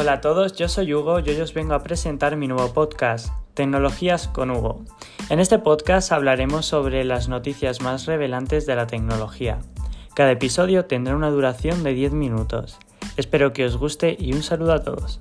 Hola a todos, yo soy Hugo y hoy os vengo a presentar mi nuevo podcast, Tecnologías con Hugo. En este podcast hablaremos sobre las noticias más revelantes de la tecnología. Cada episodio tendrá una duración de 10 minutos. Espero que os guste y un saludo a todos.